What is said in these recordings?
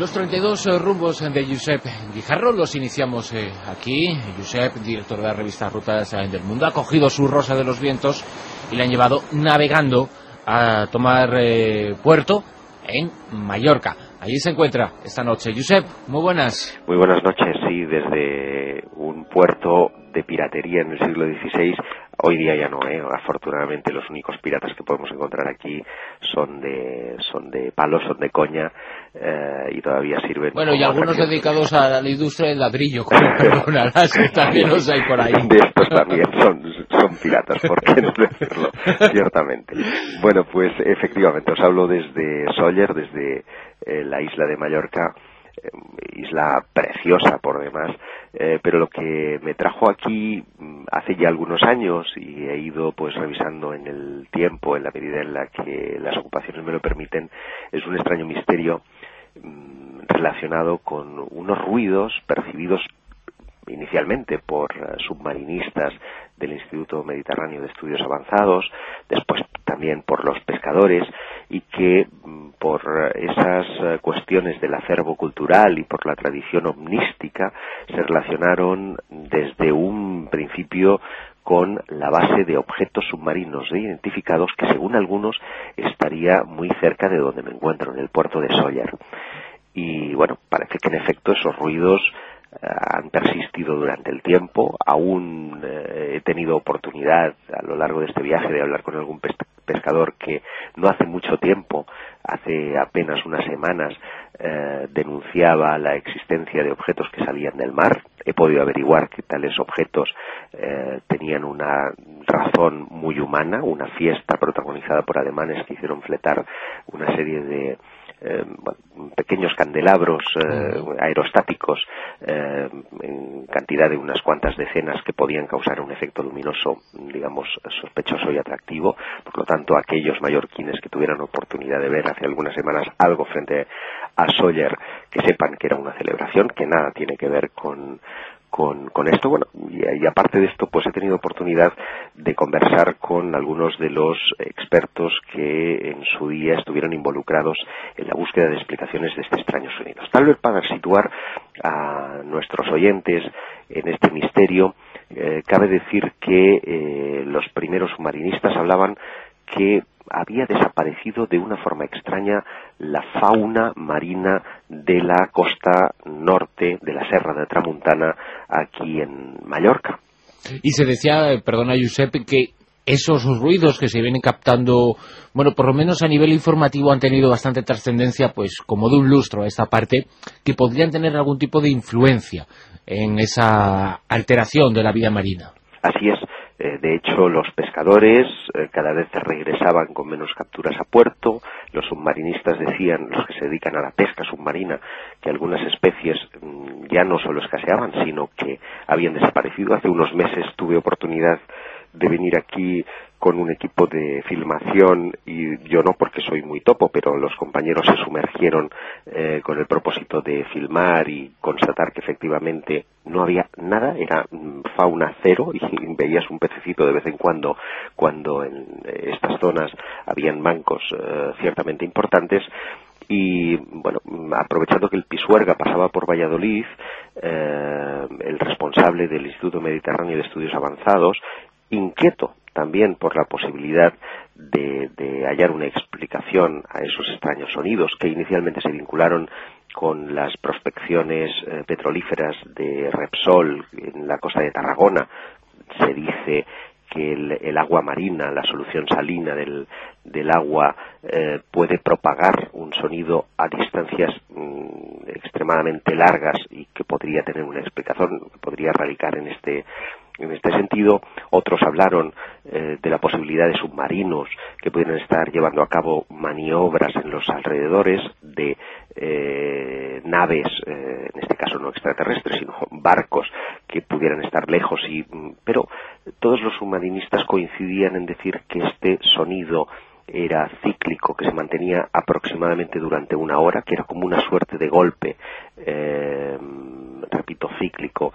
Los 32 eh, rumbos de Josep Guijarro los iniciamos eh, aquí. Josep, director de la revista Rutas eh, del Mundo, ha cogido su rosa de los vientos y la han llevado navegando a tomar puerto en Mallorca. Allí se encuentra esta noche. Josep, muy buenas. Muy buenas noches, sí, desde un puerto de piratería en el siglo XVI Hoy día ya no, ¿eh? afortunadamente los únicos piratas que podemos encontrar aquí son de son de palos, son de coña eh, y todavía sirven. Bueno, y algunos dedicados a la industria del ladrillo, como perdonarás, que también los hay por ahí. De estos también son, son piratas, ¿por qué no decirlo? Ciertamente. Bueno, pues efectivamente, os hablo desde Sóller, desde eh, la isla de Mallorca isla preciosa por demás, eh, pero lo que me trajo aquí mm, hace ya algunos años y he ido pues revisando en el tiempo, en la medida en la que las ocupaciones me lo permiten, es un extraño misterio mm, relacionado con unos ruidos percibidos inicialmente por eh, submarinistas del Instituto Mediterráneo de Estudios Avanzados, después también por los pescadores y que mm, por esas eh, cuestiones del acervo cultural y por la tradición omnística se relacionaron desde un principio con la base de objetos submarinos identificados que según algunos estaría muy cerca de donde me encuentro, en el puerto de Sawyer. Y bueno, parece que en efecto esos ruidos han persistido durante el tiempo. Aún eh, he tenido oportunidad a lo largo de este viaje de hablar con algún pescador que no hace mucho tiempo, hace apenas unas semanas, eh, denunciaba la existencia de objetos que salían del mar. He podido averiguar que tales objetos eh, tenían una razón muy humana, una fiesta protagonizada por alemanes que hicieron fletar una serie de eh, pequeños candelabros eh, aerostáticos eh, en cantidad de unas cuantas decenas que podían causar un efecto luminoso, digamos, sospechoso y atractivo. Por lo tanto, aquellos mallorquines que tuvieran oportunidad de ver hace algunas semanas algo frente a Sawyer, que sepan que era una celebración, que nada tiene que ver con, con, esto. Bueno, y, aparte de esto, pues he tenido oportunidad de conversar con algunos de los expertos que en su día estuvieron involucrados en la búsqueda de explicaciones de este extraño sonido. Tal vez para situar a nuestros oyentes en este misterio, eh, cabe decir que eh, los primeros submarinistas hablaban que había desaparecido de una forma extraña la fauna marina de la costa norte de la Serra de Tramuntana aquí en Mallorca. Y se decía, eh, perdona Giuseppe, que esos ruidos que se vienen captando, bueno, por lo menos a nivel informativo han tenido bastante trascendencia, pues como de un lustro a esta parte, que podrían tener algún tipo de influencia en esa alteración de la vida marina. Así es. Eh, de hecho, los pescadores eh, cada vez regresaban con menos capturas a puerto. Los submarinistas decían, los que se dedican a la pesca submarina, que algunas especies mm, ya no solo escaseaban, sino que habían desaparecido. Hace unos meses tuve oportunidad de venir aquí con un equipo de filmación y yo no porque soy muy topo, pero los compañeros se sumergieron eh, con el propósito de filmar y constatar que efectivamente no había nada, era mm, fauna cero y veías un pececito de vez en cuando cuando en estas zonas habían bancos eh, ciertamente importantes. Y bueno, aprovechando que el Pisuerga pasaba por Valladolid, eh, el responsable del Instituto Mediterráneo de Estudios Avanzados inquieto también por la posibilidad de, hallar una explicación a esos extraños sonidos que inicialmente se vincularon con las prospecciones eh, petrolíferas de Repsol en la costa de Tarragona. Se dice que el, agua marina, la solución salina del, agua, eh, puede propagar un sonido a distancias mm, extremadamente largas y que podría tener una explicación, podría radicar en este en este sentido, otros hablaron eh, de la posibilidad de submarinos que pudieran estar llevando a cabo maniobras en los alrededores de eh, naves, eh, en este caso no extraterrestres, sino barcos que pudieran estar lejos. Y, mm, pero todos los submarinistas coincidían en decir que este sonido era cíclico, que se mantenía aproximadamente durante una hora, que era como una suerte de golpe, repito, cíclico,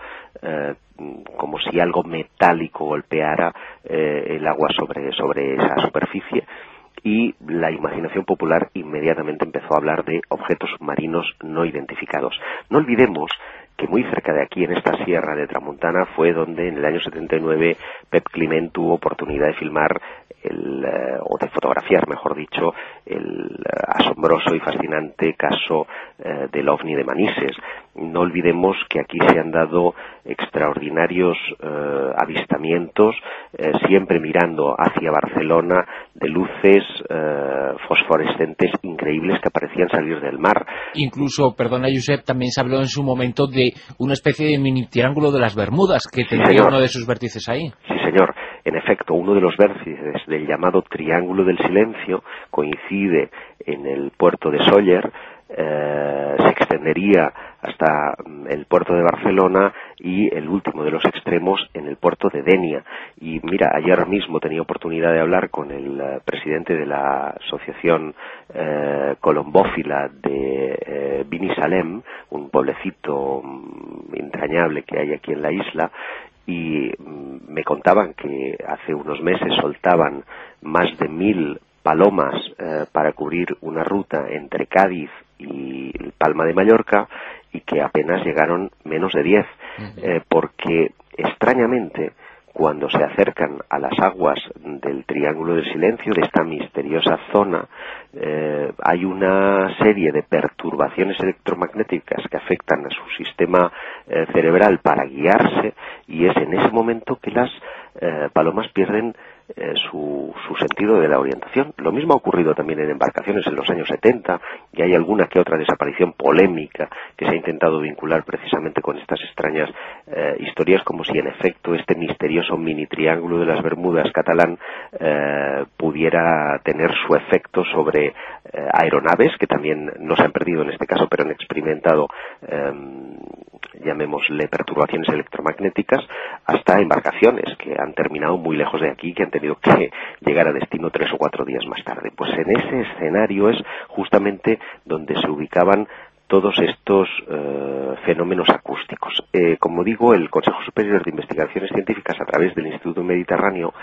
como si algo metálico golpeara eh, el agua sobre, sobre esa superficie y la imaginación popular inmediatamente empezó a hablar de objetos submarinos no identificados. No olvidemos que muy cerca de aquí, en esta sierra de Tramontana, fue donde en el año 79 Pep Climent tuvo oportunidad de filmar el, eh, o de fotografiar, mejor dicho, el eh, asombroso y fascinante caso del ovni de Manises no olvidemos que aquí se han dado extraordinarios eh, avistamientos, eh, siempre mirando hacia Barcelona, de luces eh, fosforescentes increíbles que parecían salir del mar. Incluso, perdona Josep, también se habló en su momento de una especie de mini triángulo de las Bermudas que tendría uno de sus vértices ahí. Sí, señor. En efecto, uno de los vértices del llamado Triángulo del Silencio coincide en el puerto de Sóller, se extendería hasta mm, el puerto de Barcelona y el último de los extremos en el puerto de Denia. Y mira, ayer mismo tenía oportunidad de hablar con el eh, presidente de la asociación eh, colombófila de eh, Binisalem, un pueblecito mm, entrañable que hay aquí en la isla, y mm, me contaban que hace unos meses soltaban más de mil palomas eh, para cubrir una ruta entre Cádiz y Palma de Mallorca y que apenas llegaron menos de 10, eh, porque extrañamente cuando se acercan a las aguas del Triángulo del Silencio, de esta misteriosa zona, eh, hay una serie de perturbaciones electromagnéticas que afectan a su sistema eh, cerebral para guiarse y es en ese momento que las palomas pierden eh, su, sentido de la orientación. Lo mismo ha ocurrido también en embarcaciones en los años 70 y hay alguna que otra desaparición polémica que se ha intentado vincular precisamente con estas extrañas eh, historias como si en efecto este misterioso mini triángulo de las Bermudas catalán eh, pudiera tener su efecto sobre aeronaves que también no se han perdido en este caso pero han experimentado em, llamémosle perturbaciones electromagnéticas hasta embarcaciones que han terminado muy lejos de aquí tenido que llegar a destino tres o cuatro días más tarde. Pues en ese escenario es justamente donde se ubicaban todos estos eh, fenómenos acústicos. Eh, como digo, el Consejo Superior de Investigaciones Científicas, a través del Instituto Mediterráneo,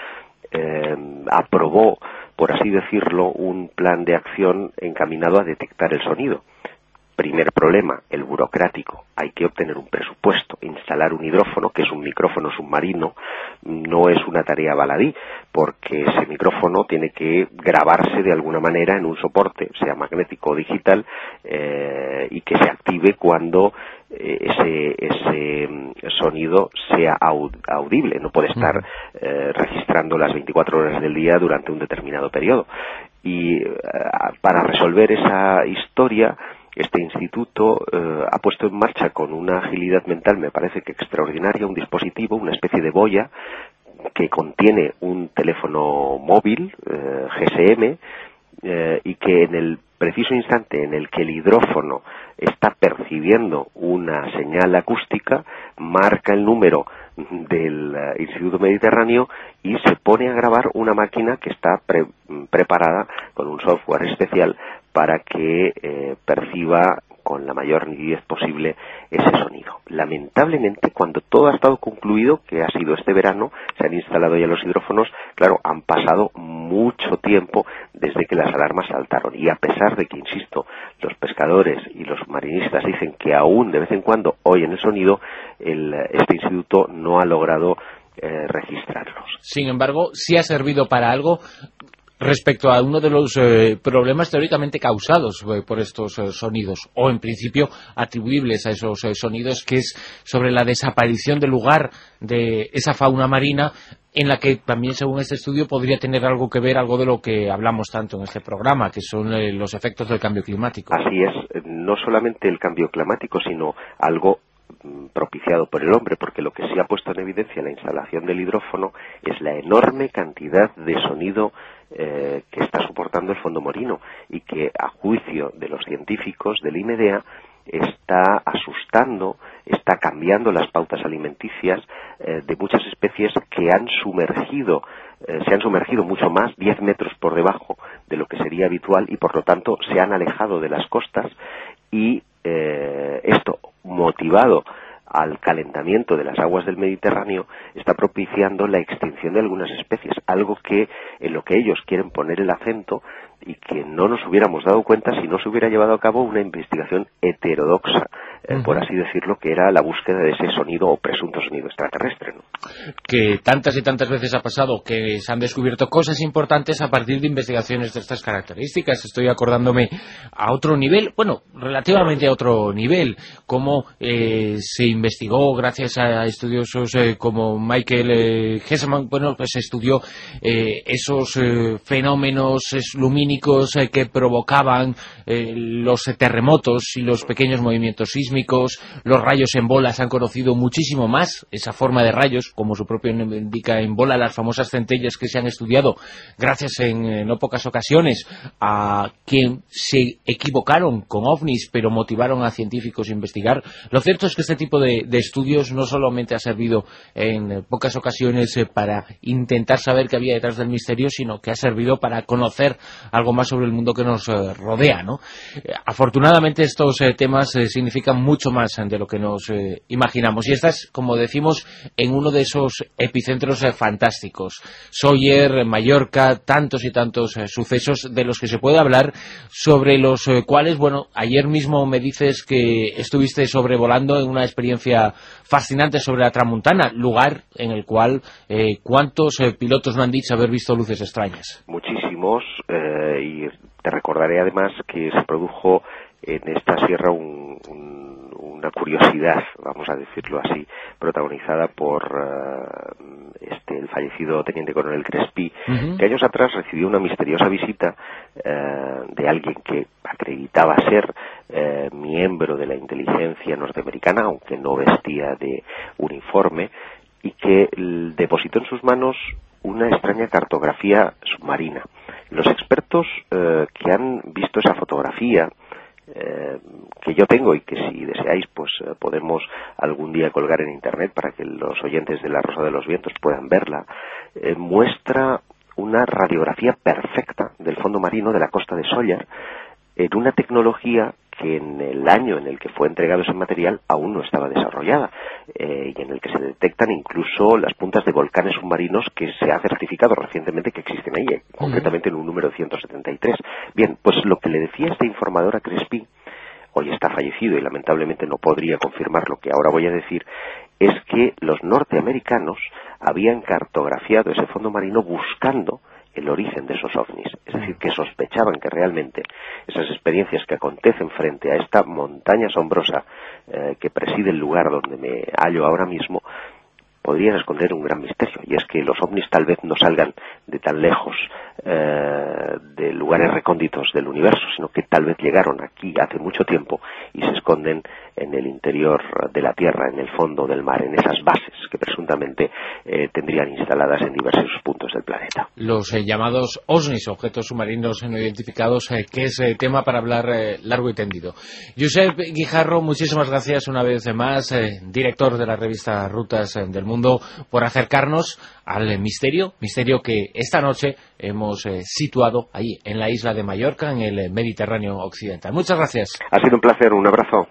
eh, aprobó, por así decirlo, un plan de acción encaminado a detectar el sonido. Primer problema, el burocrático. Hay que obtener un presupuesto. Instalar un hidrófono, que es un micrófono submarino, no es una tarea baladí, porque ese micrófono tiene que grabarse de alguna manera en un soporte, sea magnético o digital, eh, y que se active cuando eh, ese, ese mm, sonido sea audible. No puede estar eh, registrando las 24 horas del día durante un determinado periodo. Y para resolver esa historia, este instituto eh, ha puesto en marcha con una agilidad mental, me parece que extraordinaria, un dispositivo, una especie de boya que contiene un teléfono móvil eh, GSM eh, y que en el preciso instante en el que el hidrófono está percibiendo una señal acústica, marca el número del Instituto Mediterráneo y se pone a grabar una máquina que está preparada con un software especial para que eh, perciba con la mayor nitidez posible ese sonido. Lamentablemente, cuando todo ha estado concluido, que ha sido este verano, se han instalado ya los hidrófonos, claro, han pasado mucho tiempo desde que las alarmas saltaron. Y a pesar de que, insisto, los pescadores y los marinistas dicen que aún de vez en cuando oyen el sonido, este instituto no ha logrado eh, registrarlos. Sin embargo, sí ha servido para algo respecto a uno de los eh, problemas teóricamente causados eh, por estos eh, sonidos, o en principio atribuibles a esos sonidos, que es sobre la desaparición del lugar de esa fauna marina en la que también, según este estudio, podría tener algo que ver algo de lo que hablamos tanto en este programa, que son los efectos del cambio climático. Así es, no solamente el cambio climático, sino algo mm, propiciado por el hombre, porque lo que sí ha puesto en evidencia en la instalación del hidrófono es la enorme cantidad de sonido eh, que está soportando el fondo marino y que, a juicio de los científicos del IMEDEA, está asustando, está cambiando las pautas alimenticias eh, de muchas especies que han sumergido, eh, se han sumergido mucho más, 10 metros por debajo de lo que sería habitual y por lo tanto se han alejado de las costas y esto motivado al calentamiento de las aguas del Mediterráneo está propiciando la extinción de algunas especies, algo que en lo que ellos quieren poner el acento y que no nos hubiéramos dado cuenta si no se hubiera llevado a cabo una investigación heterodoxa, eh, por así decirlo, que era la búsqueda de ese sonido o presunto sonido extraterrestre. Que tantas y tantas veces ha pasado que se han descubierto cosas importantes a partir de investigaciones de estas características. Estoy acordándome a otro nivel, bueno, relativamente a otro nivel, como eh, se investigó gracias a estudiosos eh, como Michael Hesseman, bueno, pues estudió esos fenómenos lumínicos eh, que provocaban eh, los terremotos y los pequeños movimientos sísmicos, los rayos en bola se han conocido muchísimo más, esa forma de rayos, como su propio nombre indica en bola, las famosas centellas que se han estudiado gracias en no pocas ocasiones a quien se equivocaron con ovnis, pero motivaron a científicos a investigar. Lo cierto es que este tipo de, estudios no solamente ha servido en pocas ocasiones eh, para intentar saber qué había detrás del misterio, sino que ha servido para conocer algo más sobre el mundo que nos eh, rodea, ¿no? Eh, afortunadamente estos eh, temas significan mucho más de lo que nos imaginamos y estás, como decimos, en uno de esos epicentros fantásticos. Sawyer, Mallorca, tantos y tantos sucesos de los que se puede hablar, sobre los cuales, bueno, ayer mismo me dices que estuviste sobrevolando en una experiencia fascinante sobre la Tramuntana, lugar en el cual cuántos pilotos no han dicho haber visto luces extrañas. Muchísimos, y te recordaré además que se produjo en esta sierra una curiosidad, vamos a decirlo así, protagonizada por eh, este, el fallecido teniente coronel Crespi, que años atrás recibió una misteriosa visita eh, de alguien que acreditaba ser eh, miembro de la inteligencia norteamericana, aunque no vestía de uniforme, y que depositó en sus manos una extraña cartografía submarina. Los expertos eh, que han visto esa fotografía, eh, que yo tengo y que si deseáis pues eh, podemos algún día colgar en internet para que los oyentes de la Rosa de los Vientos puedan verla, muestra una radiografía perfecta del fondo marino de la costa de Sóller en una tecnología que en el año en el que fue entregado ese material aún no estaba desarrollada eh, y en el que se detectan incluso las puntas de volcanes submarinos que se ha certificado recientemente que existen ahí, eh, concretamente en un número 173. Bien, pues lo que le decía este informador a Crespi, hoy está fallecido y lamentablemente no podría confirmar lo que ahora voy a decir, es que los norteamericanos habían cartografiado ese fondo marino buscando el origen de esos ovnis. Es decir, que sospechaban que realmente esas experiencias que acontecen frente a esta montaña asombrosa eh, que preside el lugar donde me hallo ahora mismo, podrían esconder un gran misterio, y es que los ovnis tal vez no salgan de tan lejos eh, de lugares recónditos del universo, sino que tal vez llegaron aquí hace mucho tiempo y se esconden en el interior de la Tierra, en el fondo del mar, en esas bases eh, tendrían instaladas en diversos puntos del planeta. Los eh, llamados OSNIs, objetos submarinos no identificados, que es tema para hablar largo y tendido. Josep Guijarro, muchísimas gracias una vez más, director de la revista Rutas del Mundo, por acercarnos al misterio, misterio que esta noche hemos situado ahí, en la isla de Mallorca, en el Mediterráneo occidental. Muchas gracias. Ha sido un placer, un abrazo.